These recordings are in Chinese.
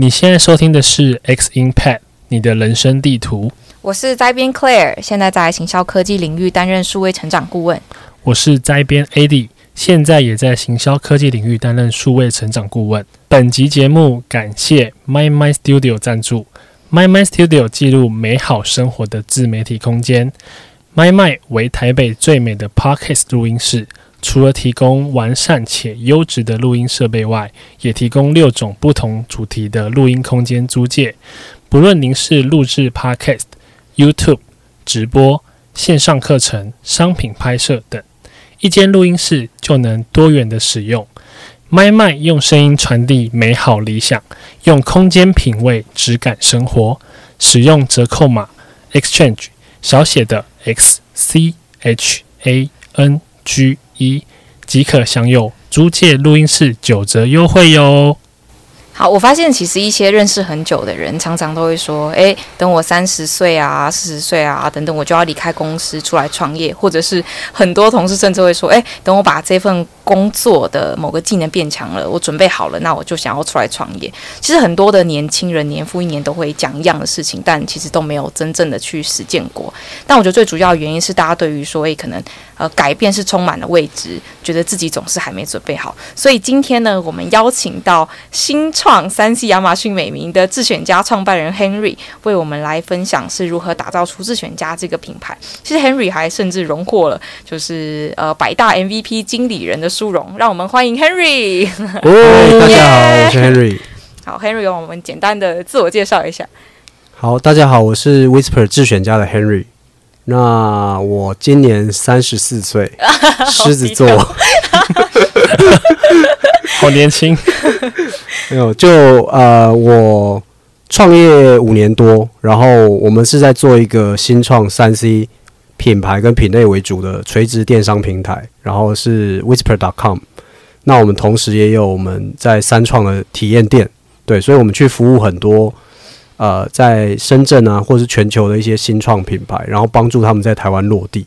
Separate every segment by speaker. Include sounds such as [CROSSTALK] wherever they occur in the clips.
Speaker 1: 你现在收听的是 X Impact，你的人生地图。
Speaker 2: 我是灾编 Claire，现在在行销科技领域担任数位成长顾问。
Speaker 1: 我是灾编 Eddie，现在也在行销科技领域担任数位成长顾问。本集节目感谢 My My Studio 赞助，My My Studio 记录美好生活的自媒体空间。My My 为台北最美的 Podcast 录音室。除了提供完善且优质的录音设备外，也提供六种不同主题的录音空间租借。不论您是录制 Podcast、YouTube 直播、线上课程、商品拍摄等，一间录音室就能多元的使用。MicMind 用声音传递美好理想，用空间品味质感生活。使用折扣码 Exchange 小写的 X C H A N G。一即可享有租借录音室九折优惠哟。
Speaker 2: 好，我发现其实一些认识很久的人，常常都会说：“诶，等我三十岁啊，四十岁啊，等等，我就要离开公司出来创业。”或者是很多同事甚至会说：“诶，等我把这份工作的某个技能变强了，我准备好了，那我就想要出来创业。”其实很多的年轻人年复一年都会讲一样的事情，但其实都没有真正的去实践过。但我觉得最主要的原因是，大家对于说，诶，可能呃改变是充满了未知，觉得自己总是还没准备好。所以今天呢，我们邀请到新创。三 C 亚马逊美名的自选家创办人 Henry 为我们来分享是如何打造出自选家这个品牌。其实 Henry 还甚至荣获了就是呃百大 MVP 经理人的殊荣。让我们欢迎 Henry。
Speaker 3: 哦，[LAUGHS] 大家好，我是 Henry。
Speaker 2: 好，Henry，让我们简单的自我介绍一下。
Speaker 3: 好，大家好，我是 Whisper 智选家的 Henry。那我今年三十四岁，[LAUGHS] 狮子座。[LAUGHS]
Speaker 1: 好年轻，
Speaker 3: 没有就呃，我创业五年多，然后我们是在做一个新创三 C 品牌跟品类为主的垂直电商平台，然后是 Whisper.com。那我们同时也有我们在三创的体验店，对，所以我们去服务很多呃在深圳啊，或是全球的一些新创品牌，然后帮助他们在台湾落地。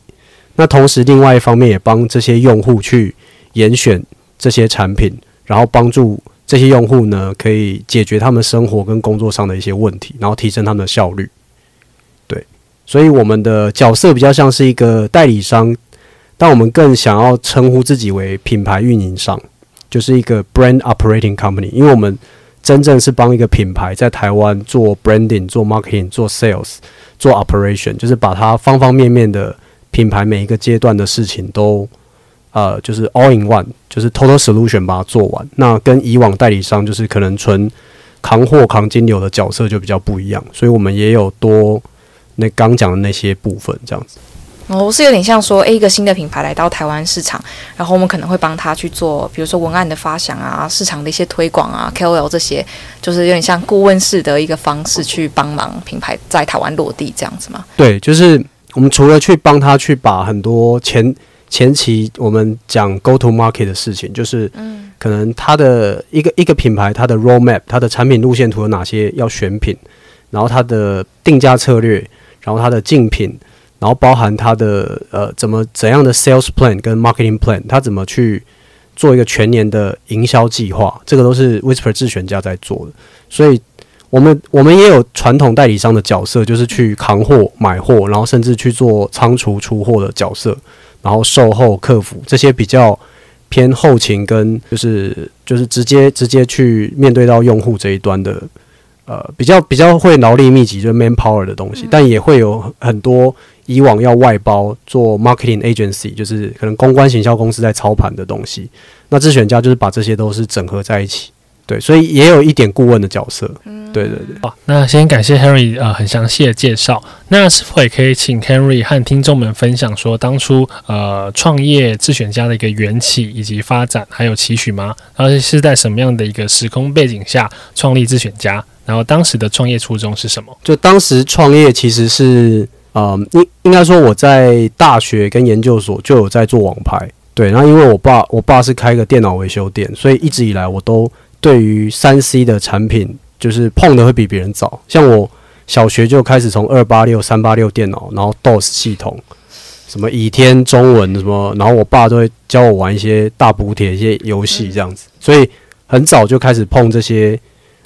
Speaker 3: 那同时另外一方面也帮这些用户去严选这些产品。然后帮助这些用户呢，可以解决他们生活跟工作上的一些问题，然后提升他们的效率。所以我们的角色比较像是一个代理商，但我们更想要称呼自己为品牌运营商，就是一个 brand operating company。因为我们真正是帮一个品牌在台湾做 branding、做 marketing、做 sales、做 operation，就是把它方方面面的品牌每一个阶段的事情都。呃，就是 all in one，就是 total solution 把它做完。那跟以往代理商就是可能纯扛货扛金流的角色就比较不一样，所以我们也有多那刚讲的那些部分这样子。
Speaker 2: 哦，是有点像说，诶，一个新的品牌来到台湾市场，然后我们可能会帮他去做，比如说文案的发想啊，市场的一些推广啊，KOL 这些，就是有点像顾问式的一个方式去帮忙品牌在台湾落地这样子吗？
Speaker 3: 对，就是我们除了去帮他去把很多前。前期我们讲 go to market 的事情，就是嗯可能它的一个一个品牌，它的 roadmap，它的产品路线图有哪些要选品，然后它的定价策略，然后它的竞品，然后包含它的呃怎么怎样的 sales plan 跟 marketing plan，它怎么去做一个全年的营销计划，这个都是 Whisper 智选家在做的。所以我们我们也有传统代理商的角色，就是去扛货买货，然后甚至去做仓储出货的角色。然后售后客服这些比较偏后勤跟就是就是直接直接去面对到用户这一端的呃比较比较会劳力密集就是 manpower 的东西，但也会有很多以往要外包做 marketing agency 就是可能公关行销公司在操盘的东西，那自选家就是把这些都是整合在一起。对，所以也有一点顾问的角色。嗯，对对对。
Speaker 1: 好，那先感谢 Henry 呃很详细的介绍。那是否也可以请 Henry 和听众们分享说当初呃创业自选家的一个缘起以及发展还有期许吗？然后是在什么样的一个时空背景下创立自选家？然后当时的创业初衷是什么？
Speaker 3: 就当时创业其实是呃应应该说我在大学跟研究所就有在做网拍。对，然后因为我爸我爸是开个电脑维修店，所以一直以来我都。对于三 C 的产品，就是碰的会比别人早。像我小学就开始从二八六、三八六电脑，然后 DOS 系统，什么倚天中文什么，然后我爸都会教我玩一些大补帖、一些游戏这样子。所以很早就开始碰这些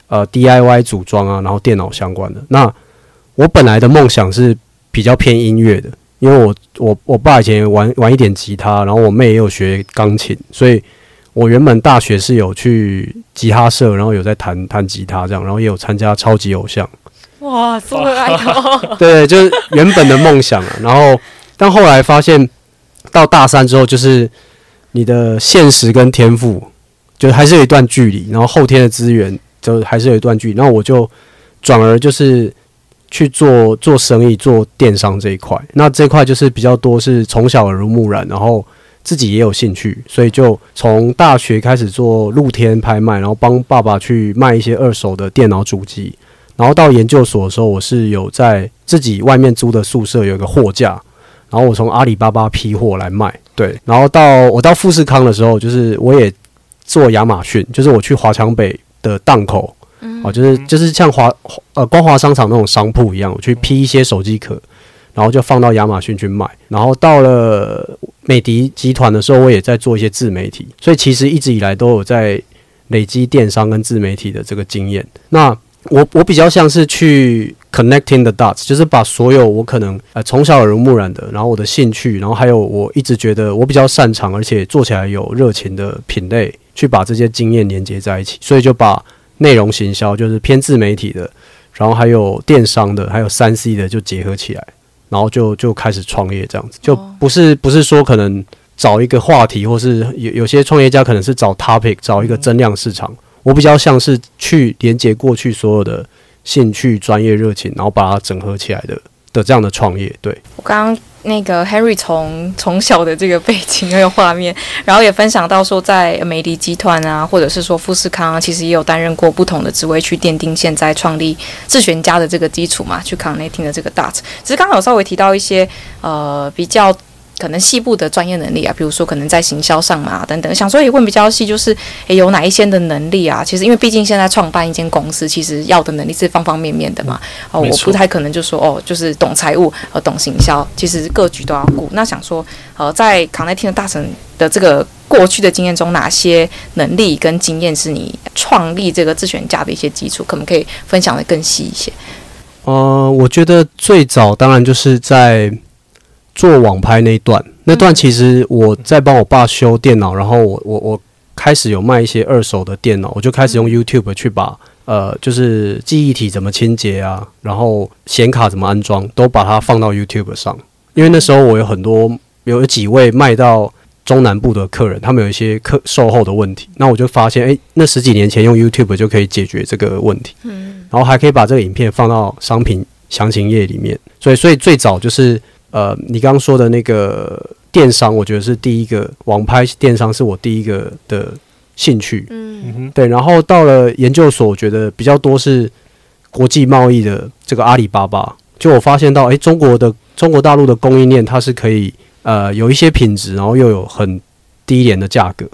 Speaker 3: 呃 DIY 组装啊，然后电脑相关的。那我本来的梦想是比较偏音乐的，因为我我我爸以前玩玩一点吉他，然后我妹也有学钢琴，所以我原本大学是有去吉他社，然后有在弹弹吉他这样，然后也有参加超级偶像。
Speaker 2: 哇，这么爱哦！
Speaker 3: 对，就是原本的梦想啊。然后，但后来发现到大三之后，就是你的现实跟天赋，就还是有一段距离。然后后天的资源，就还是有一段距离。然后我就转而就是去做做生意，做电商这一块。那这块就是比较多，是从小耳濡目染，然后自己也有兴趣，所以就从大学开始做露天拍卖，然后帮爸爸去卖一些二手的电脑主机。然后到研究所的时候，我是有在自己外面租的宿舍有一个货架，然后我从阿里巴巴批货来卖。对，然后到我到富士康的时候，就是我也做亚马逊，就是我去华强北的档口，嗯哦，就是就是像华呃光华商场那种商铺一样，我去批一些手机壳，然后就放到亚马逊去卖。然后到了美的集团的时候，我也在做一些自媒体，所以其实一直以来都有在累积电商跟自媒体的这个经验。那我我比较像是去 connecting the dots，就是把所有我可能呃从小耳濡目染的，然后我的兴趣，然后还有我一直觉得我比较擅长，而且做起来有热情的品类，去把这些经验连接在一起，所以就把内容行销就是偏自媒体的，然后还有电商的，还有三 C 的就结合起来，然后就就开始创业这样子，就不是不是说可能找一个话题，或是有有些创业家可能是找 topic，找一个增量市场。我比较像是去连接过去所有的兴趣、专业热情，然后把它整合起来的的这样的创业。对，
Speaker 2: 我刚刚那个 Henry 从从小的这个背景还有画面，然后也分享到说，在美的集团啊，或者是说富士康啊，其实也有担任过不同的职位，去奠定现在创立智选家的这个基础嘛，去 conating 的这个 Dot。只是刚好稍微提到一些呃比较。可能细部的专业能力啊，比如说可能在行销上嘛等等，想说也问比较细，就是诶有哪一些的能力啊？其实因为毕竟现在创办一间公司，其实要的能力是方方面面的嘛。哦，我不太可能就说哦，就是懂财务和懂行销，其实各局都要顾。那想说，呃，在 Connecting 的大神的这个过去的经验中，哪些能力跟经验是你创立这个自选家的一些基础？可不可以分享的更细一些？
Speaker 3: 呃，我觉得最早当然就是在。做网拍那一段，那段其实我在帮我爸修电脑，然后我我我开始有卖一些二手的电脑，我就开始用 YouTube 去把呃，就是记忆体怎么清洁啊，然后显卡怎么安装，都把它放到 YouTube 上。因为那时候我有很多有几位卖到中南部的客人，他们有一些客售后的问题，那我就发现，诶，那十几年前用 YouTube 就可以解决这个问题，嗯，然后还可以把这个影片放到商品详情页里面，所以所以最早就是。呃，你刚刚说的那个电商，我觉得是第一个网拍电商，是我第一个的兴趣。嗯哼，对。然后到了研究所，我觉得比较多是国际贸易的这个阿里巴巴。就我发现到，诶，中国的中国大陆的供应链，它是可以呃有一些品质，然后又有很低廉的价格。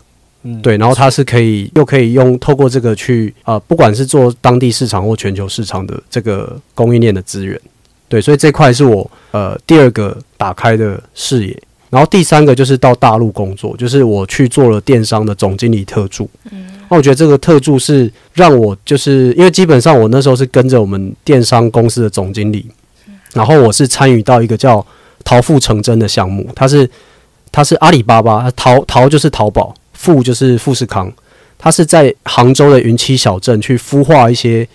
Speaker 3: 嗯，对。然后它是可以又可以用透过这个去呃，不管是做当地市场或全球市场的这个供应链的资源。对，所以这块是我呃第二个打开的视野，然后第三个就是到大陆工作，就是我去做了电商的总经理特助。嗯，那我觉得这个特助是让我就是因为基本上我那时候是跟着我们电商公司的总经理，然后我是参与到一个叫淘富成真的项目，它是它是阿里巴巴，淘淘就是淘宝，富就是富士康，它是在杭州的云栖小镇去孵化一些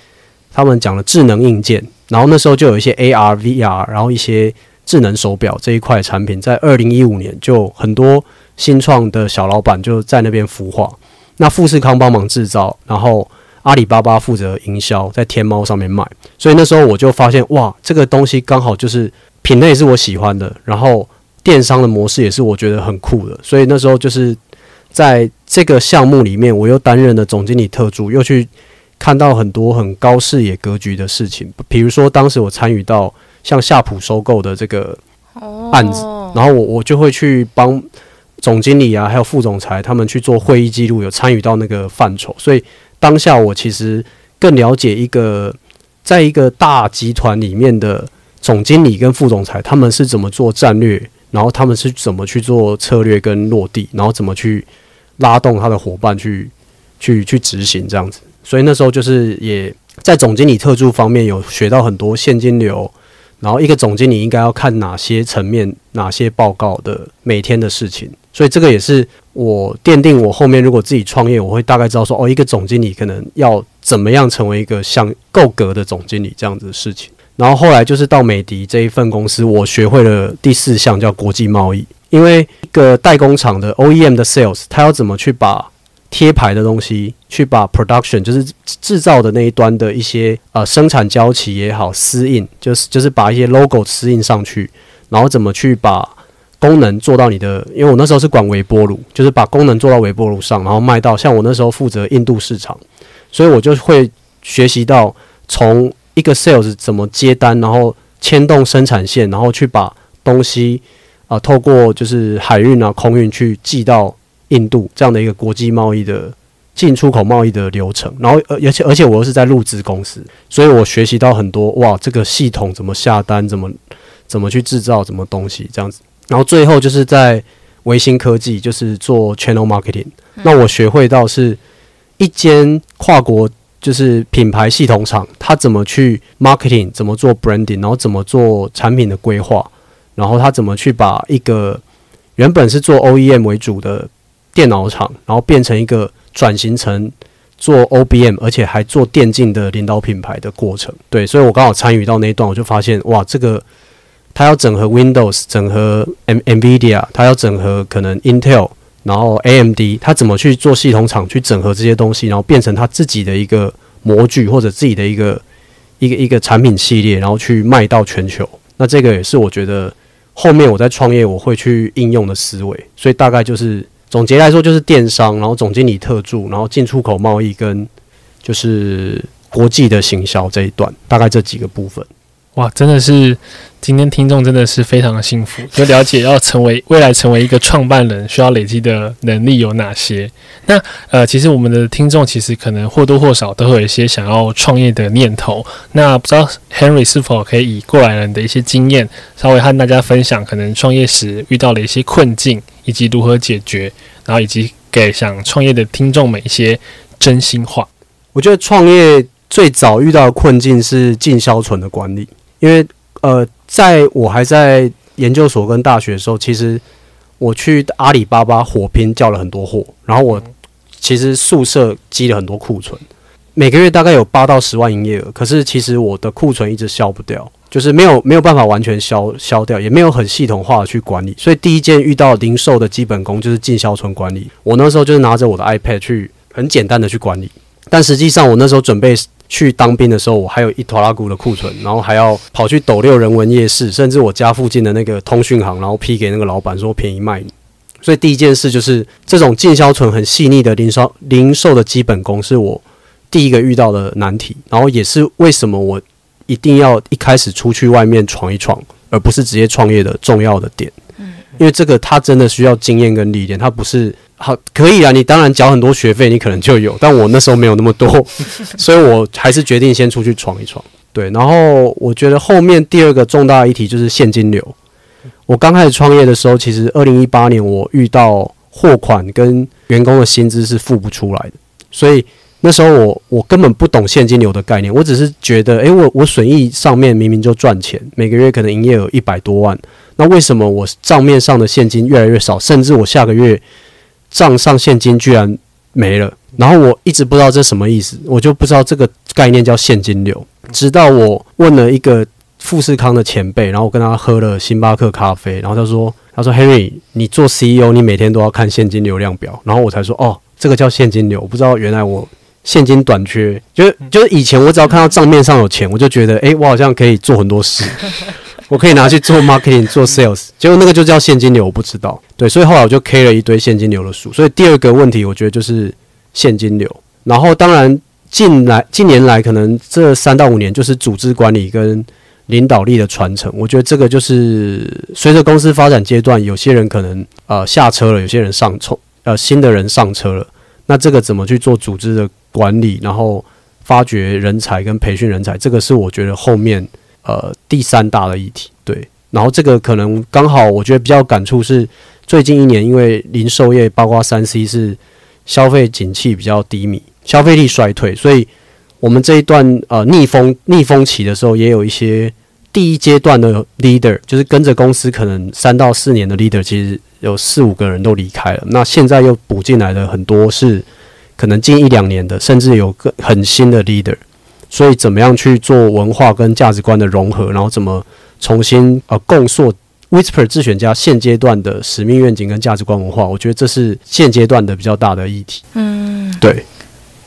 Speaker 3: 他们讲的智能硬件。然后那时候就有一些 AR、VR，然后一些智能手表这一块产品，在二零一五年就很多新创的小老板就在那边孵化。那富士康帮忙制造，然后阿里巴巴负责营销，在天猫上面卖。所以那时候我就发现，哇，这个东西刚好就是品类是我喜欢的，然后电商的模式也是我觉得很酷的。所以那时候就是在这个项目里面，我又担任了总经理特助，又去。看到很多很高视野格局的事情，比如说当时我参与到像夏普收购的这个案子，然后我我就会去帮总经理啊，还有副总裁他们去做会议记录，有参与到那个范畴，所以当下我其实更了解一个在一个大集团里面的总经理跟副总裁他们是怎么做战略，然后他们是怎么去做策略跟落地，然后怎么去拉动他的伙伴去去去执行这样子。所以那时候就是也在总经理特助方面有学到很多现金流，然后一个总经理应该要看哪些层面、哪些报告的每天的事情。所以这个也是我奠定我后面如果自己创业，我会大概知道说，哦，一个总经理可能要怎么样成为一个像够格的总经理这样子的事情。然后后来就是到美的这一份公司，我学会了第四项叫国际贸易，因为一个代工厂的 OEM 的 sales，他要怎么去把贴牌的东西，去把 production 就是制造的那一端的一些呃生产交期也好，私印就是就是把一些 logo 私印上去，然后怎么去把功能做到你的，因为我那时候是管微波炉，就是把功能做到微波炉上，然后卖到像我那时候负责印度市场，所以我就会学习到从一个 sales 怎么接单，然后牵动生产线，然后去把东西啊、透过就是海运啊空运去寄到。印度这样的一个国际贸易的进出口贸易的流程，然后而且而且我又是在入职公司，所以我学习到很多哇，这个系统怎么下单，怎么怎么去制造，什么东西这样子。然后最后就是在维新科技，就是做 channel marketing。那我学会到是一间跨国就是品牌系统厂，它怎么去 marketing，怎么做 branding，然后怎么做产品的规划，然后它怎么去把一个原本是做 OEM 为主的。电脑厂，然后变成一个转型成做 OBM，而且还做电竞的领导品牌的过程。对，所以我刚好参与到那一段，我就发现哇，这个它要整合 Windows，整合 M NVIDIA，它要整合可能 Intel，然后 AMD，它怎么去做系统厂去整合这些东西，然后变成它自己的一个模具或者自己的一个一个一个产品系列，然后去卖到全球。那这个也是我觉得后面我在创业我会去应用的思维。所以大概就是。总结来说，就是电商，然后总经理特助，然后进出口贸易跟就是国际的行销这一段，大概这几个部分。
Speaker 1: 哇，真的是今天听众真的是非常的幸福，就了解要成为未来成为一个创办人需要累积的能力有哪些。那呃，其实我们的听众其实可能或多或少都会有一些想要创业的念头。那不知道 Henry 是否可以以过来人的一些经验，稍微和大家分享可能创业时遇到的一些困境，以及如何解决，然后以及给想创业的听众们一些真心话。
Speaker 3: 我觉得创业最早遇到的困境是进销存的管理。因为呃，在我还在研究所跟大学的时候，其实我去阿里巴巴火拼叫了很多货，然后我其实宿舍积了很多库存，每个月大概有八到十万营业额，可是其实我的库存一直消不掉，就是没有没有办法完全消消掉，也没有很系统化的去管理，所以第一件遇到零售的基本功就是进销存管理。我那时候就是拿着我的 iPad 去很简单的去管理，但实际上我那时候准备。去当兵的时候，我还有一拖拉古的库存，然后还要跑去斗六人文夜市，甚至我家附近的那个通讯行，然后批给那个老板说便宜卖你。所以第一件事就是这种进销存很细腻的零售零售的基本功，是我第一个遇到的难题，然后也是为什么我一定要一开始出去外面闯一闯，而不是直接创业的重要的点。嗯，因为这个他真的需要经验跟历练，他不是。好，可以啊。你当然缴很多学费，你可能就有，但我那时候没有那么多，[LAUGHS] 所以我还是决定先出去闯一闯。对，然后我觉得后面第二个重大议题就是现金流。我刚开始创业的时候，其实二零一八年我遇到货款跟员工的薪资是付不出来的，所以那时候我我根本不懂现金流的概念，我只是觉得，诶，我我损益上面明明就赚钱，每个月可能营业额一百多万，那为什么我账面上的现金越来越少，甚至我下个月账上现金居然没了，然后我一直不知道这什么意思，我就不知道这个概念叫现金流。直到我问了一个富士康的前辈，然后我跟他喝了星巴克咖啡，然后他说：“他说 Henry，你做 CEO，你每天都要看现金流量表。”然后我才说：“哦，这个叫现金流。”我不知道原来我现金短缺，就是就是以前我只要看到账面上有钱，我就觉得诶，我好像可以做很多事。我可以拿去做 marketing 做 sales，结果那个就叫现金流，我不知道。对，所以后来我就 K 了一堆现金流的书。所以第二个问题，我觉得就是现金流。然后当然近来近年来，可能这三到五年就是组织管理跟领导力的传承。我觉得这个就是随着公司发展阶段，有些人可能呃下车了，有些人上冲呃新的人上车了。那这个怎么去做组织的管理，然后发掘人才跟培训人才，这个是我觉得后面。呃，第三大的议题，对，然后这个可能刚好，我觉得比较感触是最近一年，因为零售业包括三 C 是消费景气比较低迷，消费力衰退，所以我们这一段呃逆风逆风期的时候，也有一些第一阶段的 leader，就是跟着公司可能三到四年的 leader，其实有四五个人都离开了。那现在又补进来的很多是可能近一两年的，甚至有个很新的 leader。所以怎么样去做文化跟价值观的融合，然后怎么重新呃共塑 Whisper 自选家现阶段的使命愿景跟价值观文化，我觉得这是现阶段的比较大的议题。嗯，对。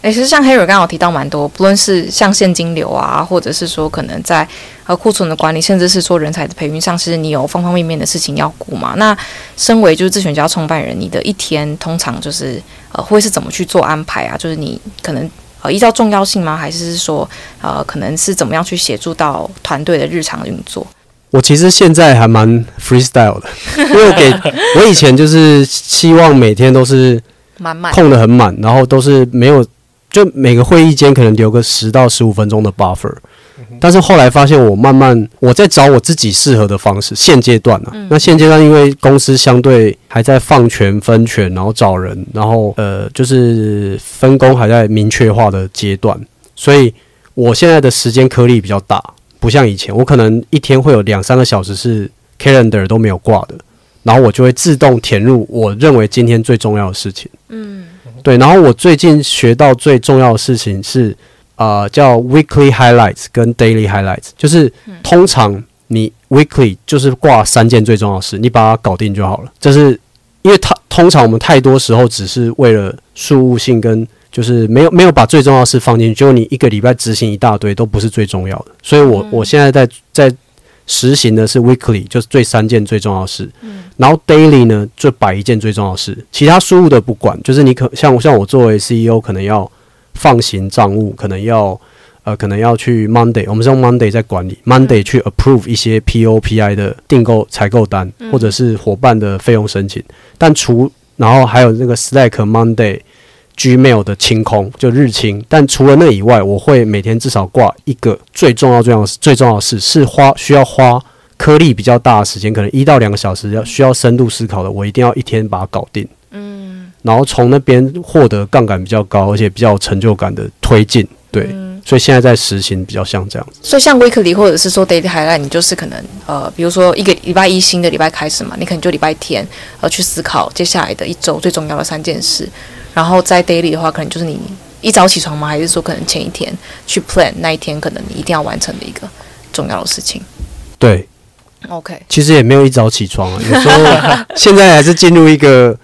Speaker 2: 诶，其实像 Harry 刚刚有提到蛮多，不论是像现金流啊，或者是说可能在呃库存的管理，甚至是说人才的培育上，其实你有方方面面的事情要顾嘛。那身为就是自选家创办人，你的一天通常就是呃会是怎么去做安排啊？就是你可能。呃，依照重要性吗？还是说，呃，可能是怎么样去协助到团队的日常运作？
Speaker 3: 我其实现在还蛮 freestyle 的，因为我给我以前就是希望每天都是满满空的很满，然后都是没有，就每个会议间可能留个十到十五分钟的 buffer。但是后来发现，我慢慢我在找我自己适合的方式。现阶段呢、啊，嗯、那现阶段因为公司相对还在放权分权，然后找人，然后呃，就是分工还在明确化的阶段，所以我现在的时间颗粒比较大，不像以前，我可能一天会有两三个小时是 calendar 都没有挂的，然后我就会自动填入我认为今天最重要的事情。嗯，对。然后我最近学到最重要的事情是。啊、呃，叫 weekly highlights 跟 daily highlights，就是通常你 weekly 就是挂三件最重要的事，你把它搞定就好了。这是因为它通常我们太多时候只是为了事务性跟就是没有没有把最重要的事放进去，就你一个礼拜执行一大堆都不是最重要的。所以我我现在在在实行的是 weekly，就是最三件最重要的事。然后 daily 呢就摆一件最重要的事，其他事务的不管。就是你可像像我作为 CEO 可能要。放行账务可能要，呃，可能要去 Monday，我们是用 Monday 在管理，Monday 去 approve 一些 POPI 的订购采购单，或者是伙伴的费用申请。但除然后还有那个 Slack Monday、Gmail 的清空，就日清。但除了那以外，我会每天至少挂一个最重要、最重要、最重要的事，是花需要花颗粒比较大的时间，可能一到两个小时，要需要深度思考的，我一定要一天把它搞定。嗯，然后从那边获得杠杆比较高，而且比较有成就感的推进，对，嗯、所以现在在实行比较像这样子。
Speaker 2: 所以像 weekly 或者是说 daily highlight，你就是可能呃，比如说一个礼拜一新的礼拜开始嘛，你可能就礼拜天呃去思考接下来的一周最重要的三件事，然后在 daily 的话，可能就是你一早起床吗？还是说可能前一天去 plan 那一天可能你一定要完成的一个重要的事情？
Speaker 3: 对
Speaker 2: ，OK，
Speaker 3: 其实也没有一早起床啊，有时候 [LAUGHS] 现在还是进入一个。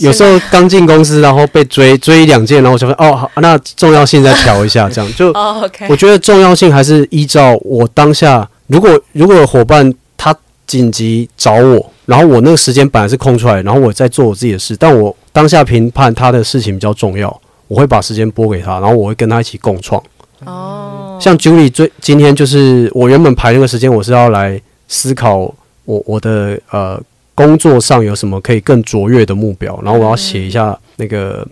Speaker 3: 有时候刚进公司，然后被追追一两件，然后我就说哦好，那重要性再调一下，这样就。[LAUGHS] 我觉得重要性还是依照我当下，如果如果伙伴他紧急找我，然后我那个时间本来是空出来，然后我在做我自己的事，但我当下评判他的事情比较重要，我会把时间拨给他，然后我会跟他一起共创。哦。像 Julie 最今天就是我原本排那个时间，我是要来思考我我的呃。工作上有什么可以更卓越的目标？然后我要写一下那个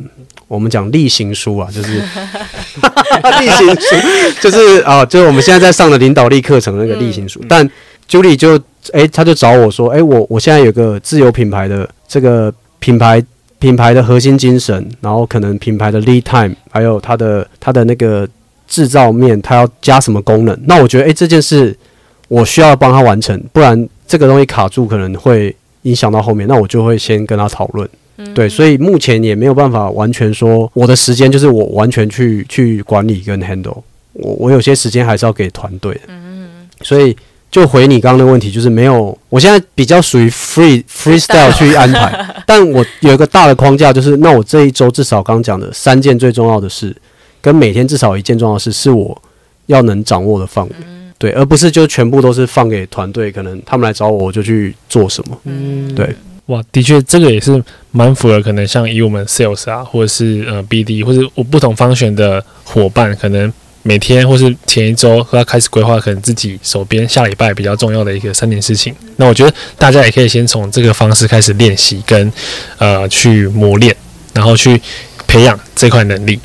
Speaker 3: 我们讲例行书啊，就是 [LAUGHS] 例行书，就是啊，就是我们现在在上的领导力课程那个例行书。但 Julie 就哎，他就找我说，哎，我我现在有个自由品牌的这个品牌品牌的核心精神，然后可能品牌的 lead time，还有它的它的那个制造面，它要加什么功能？那我觉得哎，这件事我需要帮他完成，不然这个东西卡住可能会。影响到后面，那我就会先跟他讨论，嗯、对，所以目前也没有办法完全说我的时间就是我完全去去管理跟 handle，我我有些时间还是要给团队，嗯，所以就回你刚刚的问题，就是没有，我现在比较属于 free freestyle 去安排，[LAUGHS] 但我有一个大的框架，就是那我这一周至少刚讲的三件最重要的事，跟每天至少一件重要的事，是我要能掌握的范围。嗯对，而不是就全部都是放给团队，可能他们来找我，我就去做什么。嗯，对，
Speaker 1: 哇，的确，这个也是蛮符合，可能像以我们 sales 啊，或者是呃 BD，或者我不同方选的伙伴，可能每天或是前一周和他开始规划，可能自己手边下礼拜比较重要的一个三件事情。那我觉得大家也可以先从这个方式开始练习，跟呃去磨练，然后去培养这块能力。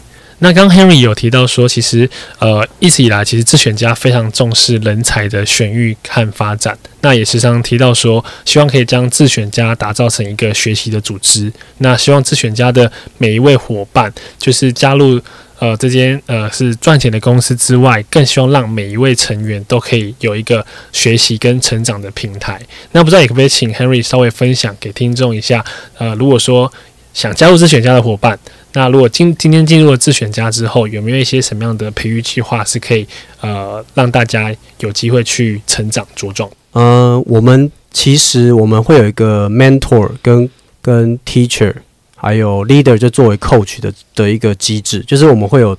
Speaker 1: 那刚 Henry 有提到说，其实呃一直以来，其实智选家非常重视人才的选育和发展。那也时常提到说，希望可以将智选家打造成一个学习的组织。那希望智选家的每一位伙伴，就是加入呃这间呃是赚钱的公司之外，更希望让每一位成员都可以有一个学习跟成长的平台。那不知道也可不可以请 Henry 稍微分享给听众一下？呃，如果说想加入智选家的伙伴，那如果今今天进入了自选家之后，有没有一些什么样的培育计划是可以呃让大家有机会去成长茁壮？
Speaker 3: 嗯、我们其实我们会有一个 mentor 跟跟 teacher，还有 leader 就作为 coach 的的一个机制，就是我们会有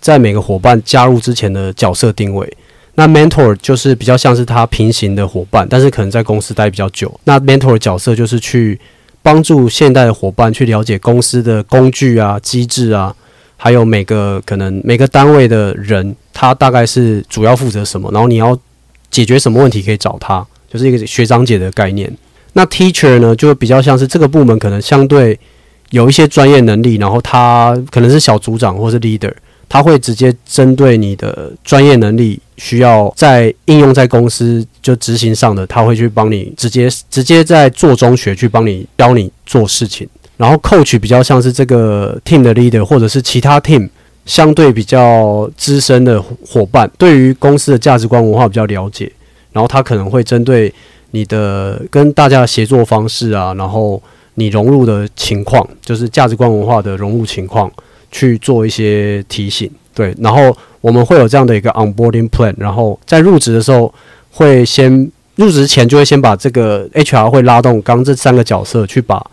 Speaker 3: 在每个伙伴加入之前的角色定位。那 mentor 就是比较像是他平行的伙伴，但是可能在公司待比较久。那 mentor 的角色就是去。帮助现代的伙伴去了解公司的工具啊、机制啊，还有每个可能每个单位的人，他大概是主要负责什么，然后你要解决什么问题可以找他，就是一个学长姐的概念。那 teacher 呢，就比较像是这个部门可能相对有一些专业能力，然后他可能是小组长或是 leader。他会直接针对你的专业能力，需要在应用在公司就执行上的，他会去帮你直接直接在做中学去帮你教你做事情。然后 coach 比较像是这个 team 的 leader，或者是其他 team 相对比较资深的伙伴，对于公司的价值观文化比较了解。然后他可能会针对你的跟大家的协作方式啊，然后你融入的情况，就是价值观文化的融入情况。去做一些提醒，对，然后我们会有这样的一个 onboarding plan，然后在入职的时候会先入职前就会先把这个 HR 会拉动刚这三个角色去把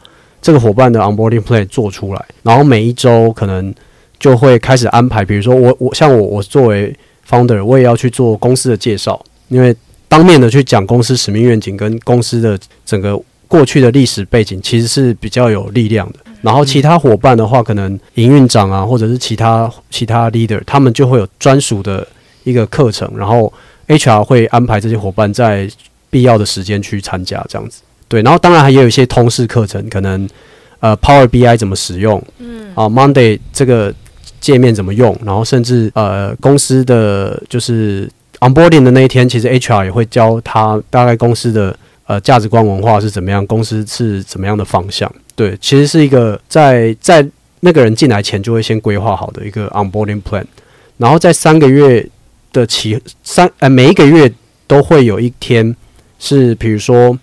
Speaker 3: 这个伙伴的 onboarding plan 做出来，然后每一周可能就会开始安排，比如说我我像我我作为 founder，我也要去做公司的介绍，因为当面的去讲公司使命愿景跟公司的整个过去的历史背景，其实是比较有力量的。然后其他伙伴的话，可能营运长啊，或者是其他其他 leader，他们就会有专属的一个课程，然后 HR 会安排这些伙伴在必要的时间去参加，这样子。对，然后当然还有一些通识课程，可能呃 Power BI 怎么使用，嗯，啊 Monday 这个界面怎么用，然后甚至呃公司的就是 onboarding 的那一天，其实 HR 也会教他大概公司的呃价值观文化是怎么样，公司是怎么样的方向。对，其实是一个在在那个人进来前就会先规划好的一个 onboarding plan，然后在三个月的期三呃每一个月都会有一天是，比如说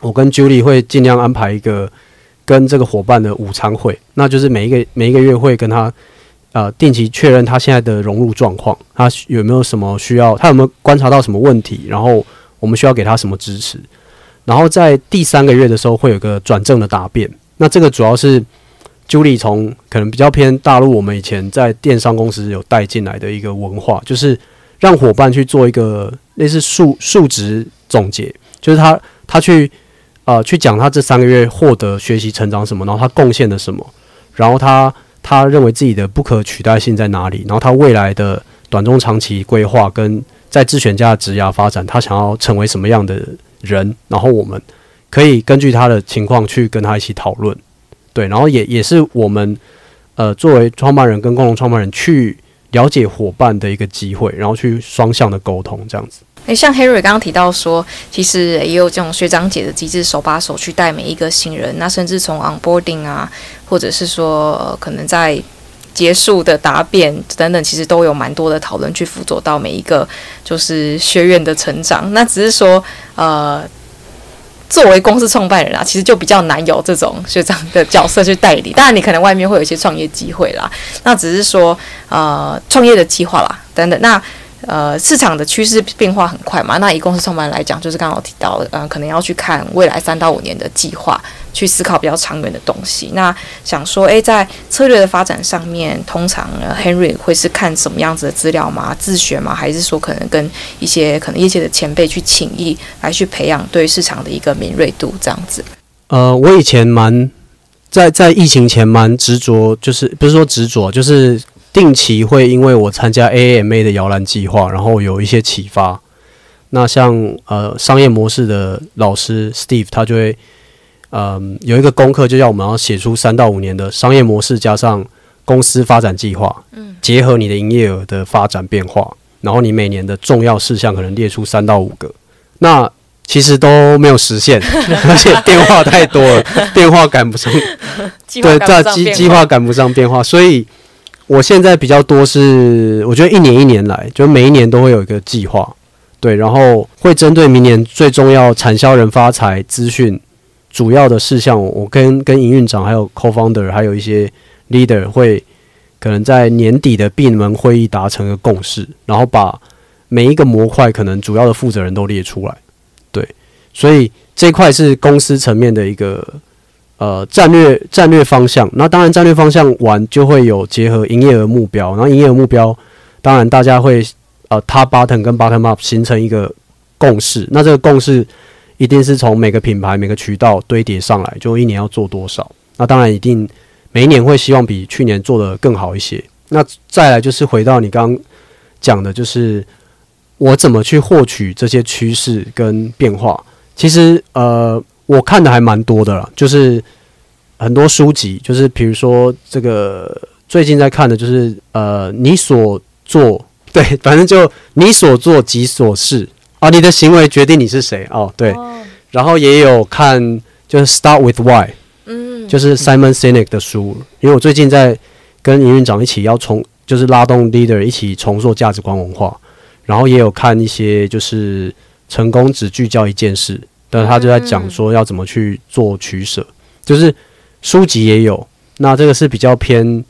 Speaker 3: 我跟 Julie 会尽量安排一个跟这个伙伴的午餐会，那就是每一个每一个月会跟他呃定期确认他现在的融入状况，他有没有什么需要，他有没有观察到什么问题，然后我们需要给他什么支持，然后在第三个月的时候会有个转正的答辩。那这个主要是 Julie 从可能比较偏大陆，我们以前在电商公司有带进来的一个文化，就是让伙伴去做一个类似数数值总结，就是他他去呃去讲他这三个月获得学习成长什么，然后他贡献了什么，然后他他认为自己的不可取代性在哪里，然后他未来的短中长期规划跟在智选家的职涯发展，他想要成为什么样的人，然后我们。可以根据他的情况去跟他一起讨论，对，然后也也是我们呃作为创办人跟共同创办人去了解伙伴的一个机会，然后去双向的沟通这样子。
Speaker 2: 诶，像 Henry 刚刚提到说，其实也有这种学长姐的机制，手把手去带每一个新人，那甚至从 onboarding 啊，或者是说、可能在结束的答辩等等，其实都有蛮多的讨论去辅佐到每一个就是学院的成长。那只是说呃。作为公司创办人啊，其实就比较难有这种学长的角色去代理。当然，你可能外面会有一些创业机会啦，那只是说呃创业的计划啦等等。那呃市场的趋势变化很快嘛，那以公司创办来讲，就是刚刚提到的，呃，可能要去看未来三到五年的计划。去思考比较长远的东西。那想说，诶，在策略的发展上面，通常 Henry 会是看什么样子的资料吗？自学吗？还是说可能跟一些可能业界的前辈去请益，来去培养对市场的一个敏锐度这样子？
Speaker 3: 呃，我以前蛮在在疫情前蛮执着，就是不是说执着，就是定期会因为我参加 AAMA 的摇篮计划，然后有一些启发。那像呃商业模式的老师 Steve，他就会。嗯，有一个功课就叫我们要写出三到五年的商业模式，加上公司发展计划，嗯，结合你的营业额的发展变化，然后你每年的重要事项可能列出三到五个，那其实都没有实现，[LAUGHS] 而且变化太多了，变化赶不上，[LAUGHS] 对，在计计划赶不上变化，所以我现在比较多是，我觉得一年一年来，就每一年都会有一个计划，对，然后会针对明年最重要产销人发财资讯主要的事项，我跟跟营运长还有 co-founder 还有一些 leader 会可能在年底的闭门会议达成一个共识，然后把每一个模块可能主要的负责人都列出来，对，所以这块是公司层面的一个。呃，战略战略方向，那当然战略方向完就会有结合营业额目标，然后营业额目标，当然大家会呃，top bottom 跟 bottom up 形成一个共识，那这个共识一定是从每个品牌每个渠道堆叠上来，就一年要做多少，那当然一定每一年会希望比去年做得更好一些。那再来就是回到你刚讲的，就是我怎么去获取这些趋势跟变化，其实呃。我看的还蛮多的啦，就是很多书籍，就是比如说这个最近在看的，就是呃，你所做 [LAUGHS] 对，反正就你所做即所是。啊，你的行为决定你是谁哦，对。然后也有看就是 Start with Why，嗯，就是 Simon Sinek 的书，因为我最近在跟营运长一起要重，就是拉动 leader 一起重塑价值观文化，然后也有看一些就是成功只聚焦一件事。但他就在讲说要怎么去做取舍，就是书籍也有，那这个是比较偏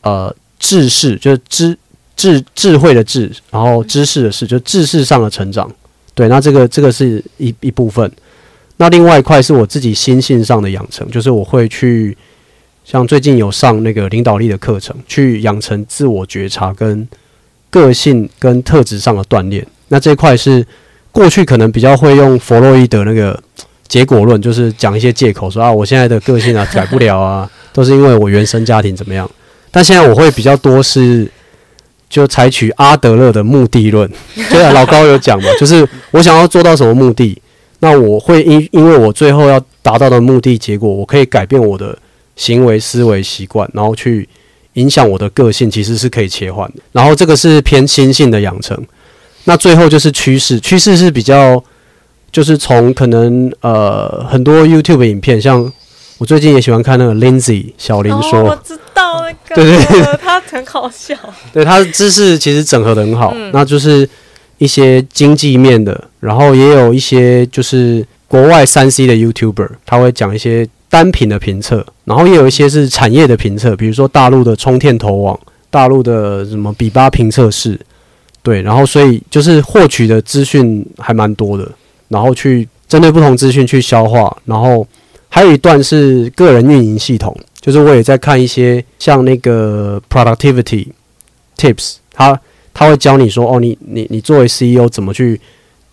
Speaker 3: 呃知识，就是知智智慧的智，然后知识的识，就知识上的成长。对，那这个这个是一一部分。那另外一块是我自己心性上的养成，就是我会去像最近有上那个领导力的课程，去养成自我觉察跟个性跟特质上的锻炼。那这块是。过去可能比较会用弗洛伊德那个结果论，就是讲一些借口说啊，我现在的个性啊改不了啊，[LAUGHS] 都是因为我原生家庭怎么样。但现在我会比较多是就采取阿德勒的目的论，[LAUGHS] 对啊，老高有讲嘛，就是我想要做到什么目的，那我会因因为我最后要达到的目的结果，我可以改变我的行为、思维、习惯，然后去影响我的个性，其实是可以切换的。然后这个是偏心性的养成。那最后就是趋势，趋势是比较，就是从可能呃很多 YouTube 影片，像我最近也喜欢看那个 Lindsay 小林说，
Speaker 2: 哦，我知道那个，
Speaker 3: 对对对，
Speaker 2: 他很好笑，[LAUGHS]
Speaker 3: 对他的知识其实整合的很好，嗯、那就是一些经济面的，然后也有一些就是国外三 C 的 YouTuber，他会讲一些单品的评测，然后也有一些是产业的评测，比如说大陆的充电头网，大陆的什么比巴评测室。对，然后所以就是获取的资讯还蛮多的，然后去针对不同资讯去消化，然后还有一段是个人运营系统，就是我也在看一些像那个 productivity tips，他他会教你说，哦，你你你作为 CEO 怎么去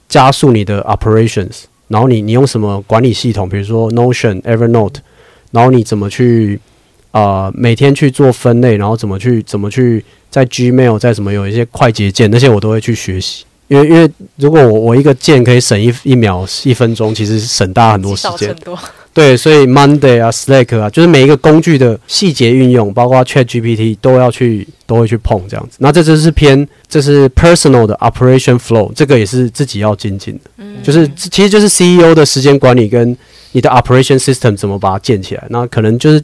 Speaker 3: 加速你的 operations，然后你你用什么管理系统，比如说 Notion、Evernote，然后你怎么去、呃、每天去做分类，然后怎么去怎么去。在 Gmail，在什么有一些快捷键，那些我都会去学习。因为因为如果我我一个键可以省一一秒一分钟，其实省大很多时间。对，所以 Monday 啊，Slack 啊，就是每一个工具的细节运用，包括 ChatGPT 都要去都会去碰这样子。那这就是偏这是 personal 的 operation flow，这个也是自己要精进的。嗯，就是其实就是 CEO 的时间管理跟你的 operation system 怎么把它建起来。那可能就是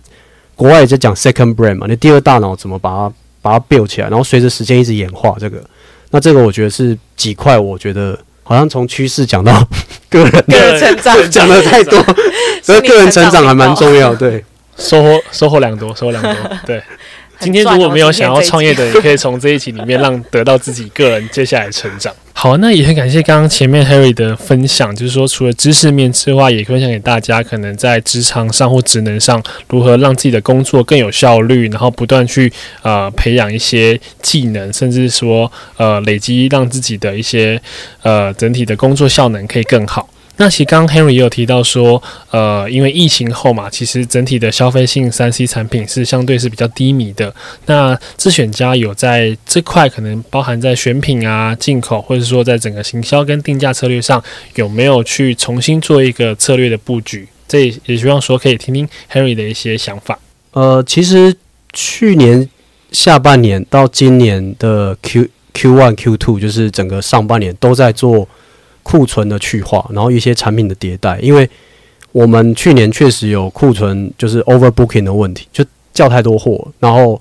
Speaker 3: 国外也在讲 second brain 嘛，你第二大脑怎么把它。把它 build 起来，然后随着时间一直演化，这个，那这个我觉得是几块，我觉得好像从趋势讲到 [LAUGHS] [LAUGHS] 个人
Speaker 2: 个人成长，
Speaker 3: 讲的太多，所以个人成长还蛮重要，对，
Speaker 1: 收获收获良多，收获良多，对。[LAUGHS] 今天如果没有想要创业的，也可以从这一集里面让得到自己个人接下来成长。[LAUGHS] 好，那也很感谢刚刚前面 Harry 的分享，就是说除了知识面之外，也分享给大家可能在职场上或职能上如何让自己的工作更有效率，然后不断去呃培养一些技能，甚至说呃累积让自己的一些呃整体的工作效能可以更好。那其实刚刚 Henry 也有提到说，呃，因为疫情后嘛，其实整体的消费性三 C 产品是相对是比较低迷的。那智选家有在这块可能包含在选品啊、进口，或者说在整个行销跟定价策略上，有没有去重新做一个策略的布局？这也也希望说可以听听 Henry 的一些想法。
Speaker 3: 呃，其实去年下半年到今年的 Q Q one Q two，就是整个上半年都在做。库存的去化，然后一些产品的迭代，因为我们去年确实有库存就是 overbooking 的问题，就叫太多货，然后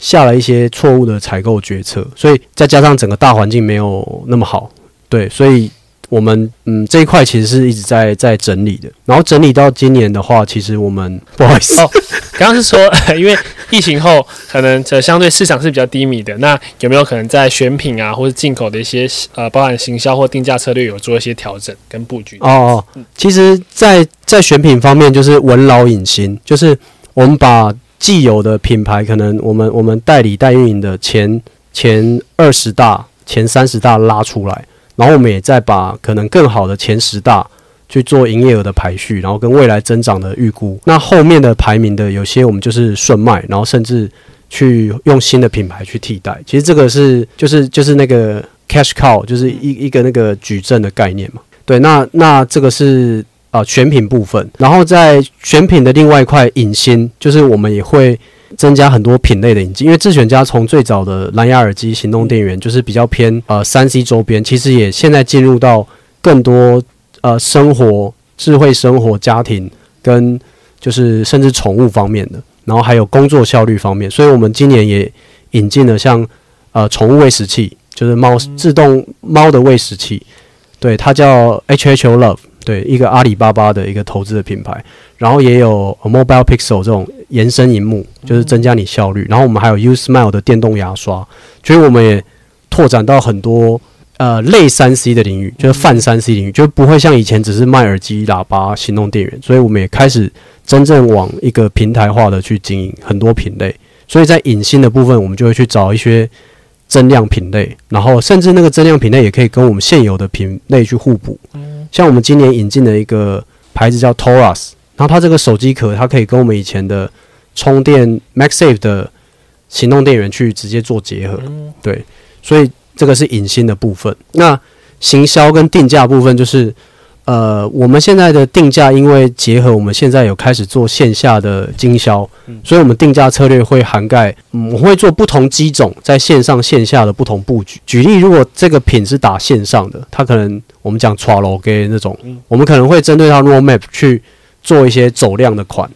Speaker 3: 下了一些错误的采购决策，所以再加上整个大环境没有那么好，对，所以。我们嗯这一块其实是一直在在整理的，然后整理到今年的话，其实我们不好意思，
Speaker 1: 哦，刚刚是说 [LAUGHS] 因为疫情后可能这相对市场是比较低迷的，那有没有可能在选品啊或者进口的一些呃包含行销或定价策略有做一些调整跟布局？
Speaker 3: 哦哦，其实在，在选品方面就是闻老引新，就是我们把既有的品牌，可能我们我们代理代运营的前前二十大、前三十大拉出来。然后我们也在把可能更好的前十大去做营业额的排序，然后跟未来增长的预估。那后面的排名的有些我们就是顺卖，然后甚至去用新的品牌去替代。其实这个是就是就是那个 cash cow，就是一一个那个矩阵的概念嘛。对，那那这个是啊选品部分，然后在选品的另外一块引新，就是我们也会。增加很多品类的引进，因为智选家从最早的蓝牙耳机、行动电源，就是比较偏呃三 C 周边，其实也现在进入到更多呃生活、智慧生活、家庭跟就是甚至宠物方面的，然后还有工作效率方面，所以我们今年也引进了像呃宠物喂食器，就是猫自动猫的喂食器，对，它叫 HHO Love，对，一个阿里巴巴的一个投资的品牌，然后也有 Mobile Pixel 这种。延伸荧幕就是增加你效率，然后我们还有 U Smile 的电动牙刷，所以我们也拓展到很多呃类三 C 的领域，就是泛三 C 领域，就不会像以前只是卖耳机、喇叭、行动电源，所以我们也开始真正往一个平台化的去经营很多品类。所以在隐性的部分，我们就会去找一些增量品类，然后甚至那个增量品类也可以跟我们现有的品类去互补。像我们今年引进的一个牌子叫 Taurus，然后它这个手机壳它可以跟我们以前的充电 MagSafe 的行动电源去直接做结合，对，所以这个是引新的部分。那行销跟定价部分就是，呃，我们现在的定价，因为结合我们现在有开始做线下的经销，所以我们定价策略会涵盖，嗯，我会做不同机种在线上线下的不同布局。举例，如果这个品是打线上的，它可能我们讲 Tralo 给那种，我们可能会针对它 Roadmap 去做一些走量的款。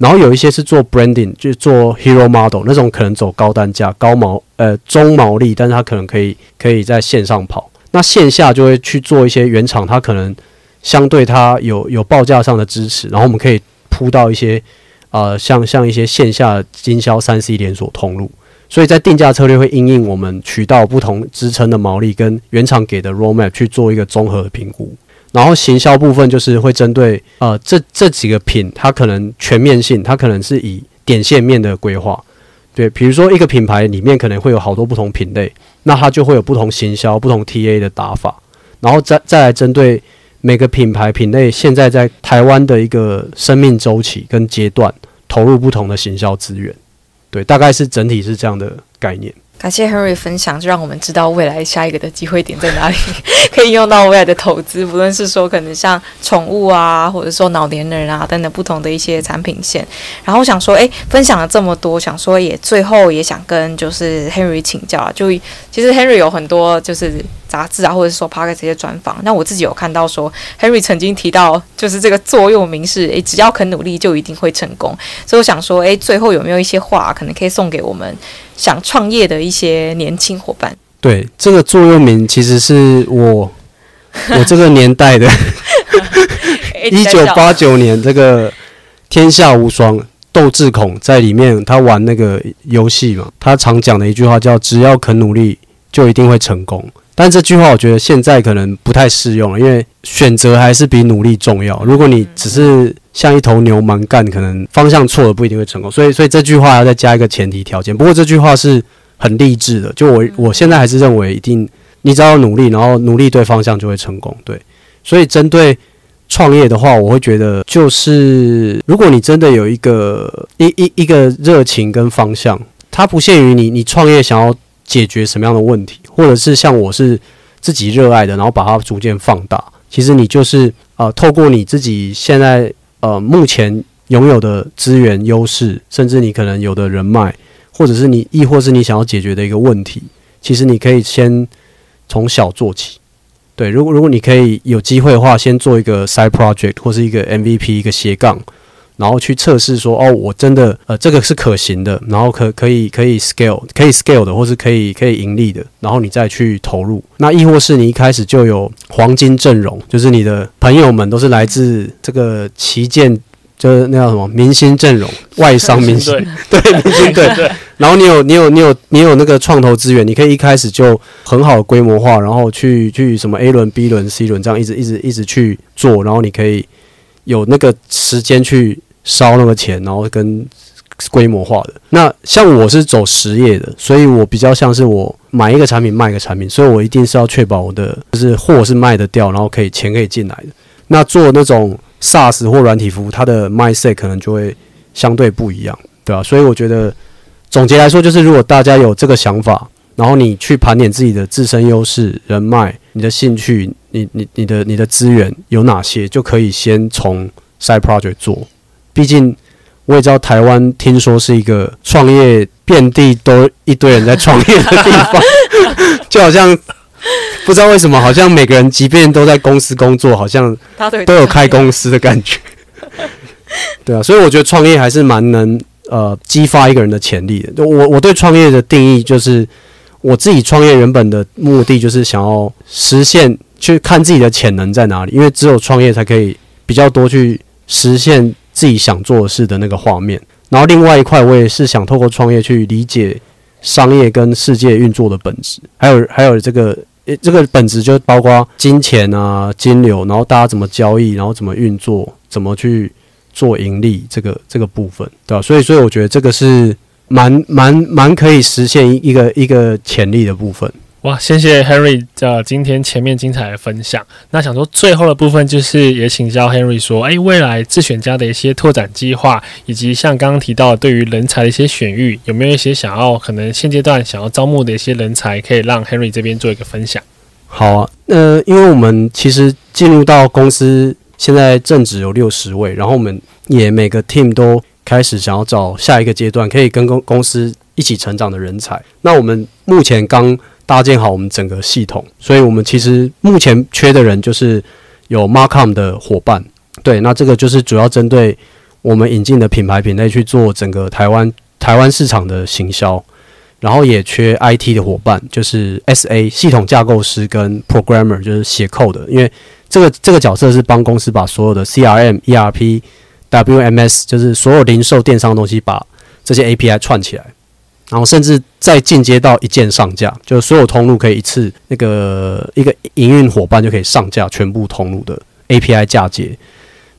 Speaker 3: 然后有一些是做 branding，就是做 hero model 那种，可能走高单价、高毛呃中毛利，但是它可能可以可以在线上跑。那线下就会去做一些原厂，它可能相对它有有报价上的支持，然后我们可以铺到一些呃像像一些线下经销三 C 连锁通路。所以在定价策略会因应我们渠道不同支撑的毛利跟原厂给的 roadmap 去做一个综合的评估。然后行销部分就是会针对呃这这几个品，它可能全面性，它可能是以点线面的规划，对，比如说一个品牌里面可能会有好多不同品类，那它就会有不同行销、不同 TA 的打法，然后再再来针对每个品牌品类现在在台湾的一个生命周期跟阶段，投入不同的行销资源，对，大概是整体是这样的概念。
Speaker 2: 感谢 Henry 分享，就让我们知道未来下一个的机会点在哪里，[LAUGHS] 可以用到未来的投资，不论是说可能像宠物啊，或者说老年人啊等等不同的一些产品线。然后想说，诶，分享了这么多，想说也最后也想跟就是 Henry 请教啊，就其实 Henry 有很多就是。杂志啊，或者是说 Podcast 这些专访，那我自己有看到说，Henry 曾经提到，就是这个座右铭是，诶，只要肯努力，就一定会成功。所以我想说，诶，最后有没有一些话，可能可以送给我们想创业的一些年轻伙伴？
Speaker 3: 对，这个座右铭其实是我我这个年代的，[LAUGHS] [LAUGHS] 一九八九年这个天下无双，窦智孔在里面他玩那个游戏嘛，他常讲的一句话叫“只要肯努力，就一定会成功”。但这句话我觉得现在可能不太适用了，因为选择还是比努力重要。如果你只是像一头牛蛮干，可能方向错了不一定会成功。所以，所以这句话要再加一个前提条件。不过这句话是很励志的，就我我现在还是认为，一定你只要努力，然后努力对方向就会成功。对，所以针对创业的话，我会觉得就是如果你真的有一个一一一个热情跟方向，它不限于你，你创业想要。解决什么样的问题，或者是像我是自己热爱的，然后把它逐渐放大。其实你就是呃，透过你自己现在呃目前拥有的资源优势，甚至你可能有的人脉，或者是你亦或是你想要解决的一个问题，其实你可以先从小做起。对，如果如果你可以有机会的话，先做一个 side project 或是一个 MVP 一个斜杠，然后去测试说，哦，我真的呃这个是可行的，然后可可以可以 scale 可以 scale 的，或是可以可以盈利的，然后你再去投入。那亦或是你一开始就有黄金阵容，就是你的朋友们都是来自这个旗舰，就是那叫什么明星阵容，[LAUGHS] 外商明星对明星队。[LAUGHS] [LAUGHS] 然后你有你有你有你有那个创投资源，你可以一开始就很好的规模化，然后去去什么 A 轮、B 轮、C 轮这样一直一直一直去做，然后你可以有那个时间去。烧那个钱，然后跟规模化的。那像我是走实业的，所以我比较像是我买一个产品卖一个产品，所以我一定是要确保我的就是货是卖得掉，然后可以钱可以进来的。那做那种 SaaS 或软体服务，它的 mindset 可能就会相对不一样，对吧？所以我觉得总结来说，就是如果大家有这个想法，然后你去盘点自己的自身优势、人脉、你的兴趣、你你你的你的资源有哪些，就可以先从 side project 做。毕竟，我也知道台湾听说是一个创业遍地都一堆人在创业的地方，[LAUGHS] 就好像不知道为什么，好像每个人即便都在公司工作，好像都有开公司的感觉。[LAUGHS] 对啊，所以我觉得创业还是蛮能呃激发一个人的潜力的。我我对创业的定义就是，我自己创业原本的目的就是想要实现，去看自己的潜能在哪里，因为只有创业才可以比较多去实现。自己想做的事的那个画面，然后另外一块，我也是想透过创业去理解商业跟世界运作的本质，还有还有这个诶，这个本质就包括金钱啊、金流，然后大家怎么交易，然后怎么运作，怎么去做盈利，这个这个部分，对吧？所以，所以我觉得这个是蛮蛮蛮可以实现一个一个潜力的部分。
Speaker 1: 哇，谢谢 Henry 的今天前面精彩的分享。那想说最后的部分就是也请教 Henry 说，诶，未来自选家的一些拓展计划，以及像刚刚提到的对于人才的一些选育，有没有一些想要可能现阶段想要招募的一些人才，可以让 Henry 这边做一个分享？
Speaker 3: 好啊，呃，因为我们其实进入到公司现在正职有六十位，然后我们也每个 team 都开始想要找下一个阶段可以跟公公司一起成长的人才。那我们目前刚搭建好我们整个系统，所以我们其实目前缺的人就是有 Marcom 的伙伴，对，那这个就是主要针对我们引进的品牌品类去做整个台湾台湾市场的行销，然后也缺 IT 的伙伴，就是 SA 系统架构师跟 Programmer，就是写 code 的，因为这个这个角色是帮公司把所有的 CRM、ERP、WMS，就是所有零售电商的东西把这些 API 串起来。然后甚至再进阶到一键上架，就是所有通路可以一次那个一个营运伙伴就可以上架全部通路的 API 嫁接，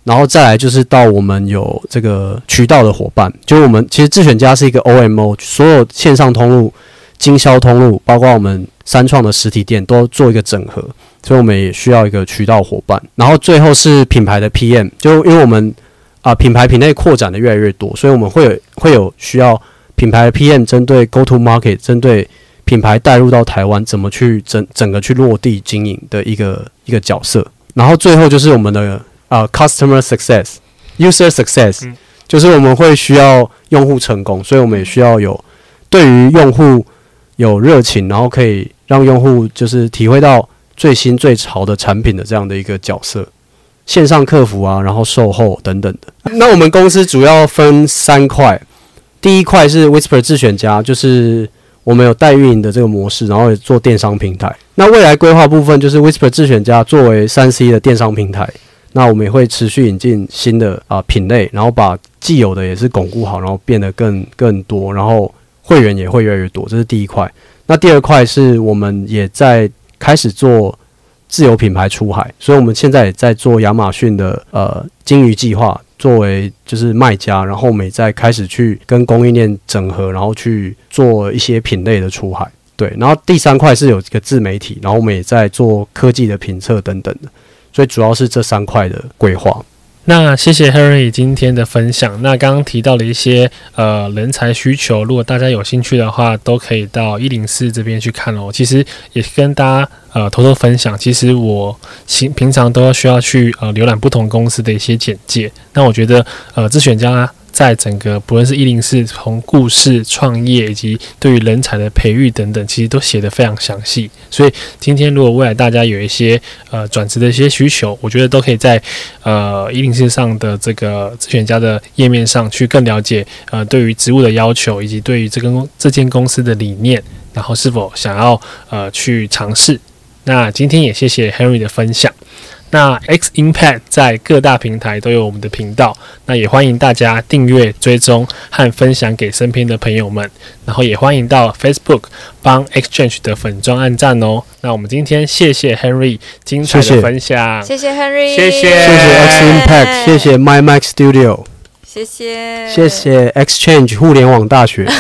Speaker 3: 然后再来就是到我们有这个渠道的伙伴，就是我们其实智选家是一个 OMO，所有线上通路、经销通路，包括我们三创的实体店都做一个整合，所以我们也需要一个渠道伙伴。然后最后是品牌的 PM，就因为我们啊、品牌品类扩展的越来越多，所以我们会有会有需要。品牌 PM 针对 Go to Market，针对品牌带入到台湾，怎么去整整个去落地经营的一个一个角色。然后最后就是我们的啊、呃、Customer Success、User Success，、嗯、就是我们会需要用户成功，所以我们也需要有对于用户有热情，然后可以让用户就是体会到最新最潮的产品的这样的一个角色。线上客服啊，然后售后等等的。那我们公司主要分三块。第一块是 Whisper 自选家，就是我们有代运营的这个模式，然后也做电商平台。那未来规划部分就是 Whisper 自选家作为三 C 的电商平台，那我们也会持续引进新的啊、品类，然后把既有的也是巩固好，然后变得更更多，然后会员也会越来越多。这是第一块。那第二块是我们也在开始做自有品牌出海，所以我们现在也在做亚马逊的呃鲸鱼计划。作为就是卖家，然后我们也在开始去跟供应链整合，然后去做一些品类的出海。对，然后第三块是有一个自媒体，然后我们也在做科技的评测等等的，所以主要是这三块的规划。
Speaker 1: 那谢谢 herry 今天的分享。那刚刚提到了一些呃人才需求，如果大家有兴趣的话，都可以到一零四这边去看哦。其实也跟大家呃偷偷分享，其实我平平常都要需要去呃浏览不同公司的一些简介。那我觉得呃自选家在整个不论是一零四从故事创业以及对于人才的培育等等，其实都写得非常详细。所以今天如果未来大家有一些呃转职的一些需求，我觉得都可以在呃一零四上的这个职选家的页面上去更了解呃对于职务的要求，以及对于这个这间公司的理念，然后是否想要呃去尝试。那今天也谢谢 Henry 的分享。那 X Impact 在各大平台都有我们的频道，那也欢迎大家订阅、追踪和分享给身边的朋友们，然后也欢迎到 Facebook 帮 Exchange 的粉装按赞哦。那我们今天谢谢 Henry 精彩的分享，
Speaker 2: 谢谢 Henry，
Speaker 1: 谢谢。
Speaker 3: 谢谢 X Impact，谢谢 MicMind Studio，
Speaker 2: 谢谢，
Speaker 3: 谢谢 XChange 互联网大学。[LAUGHS]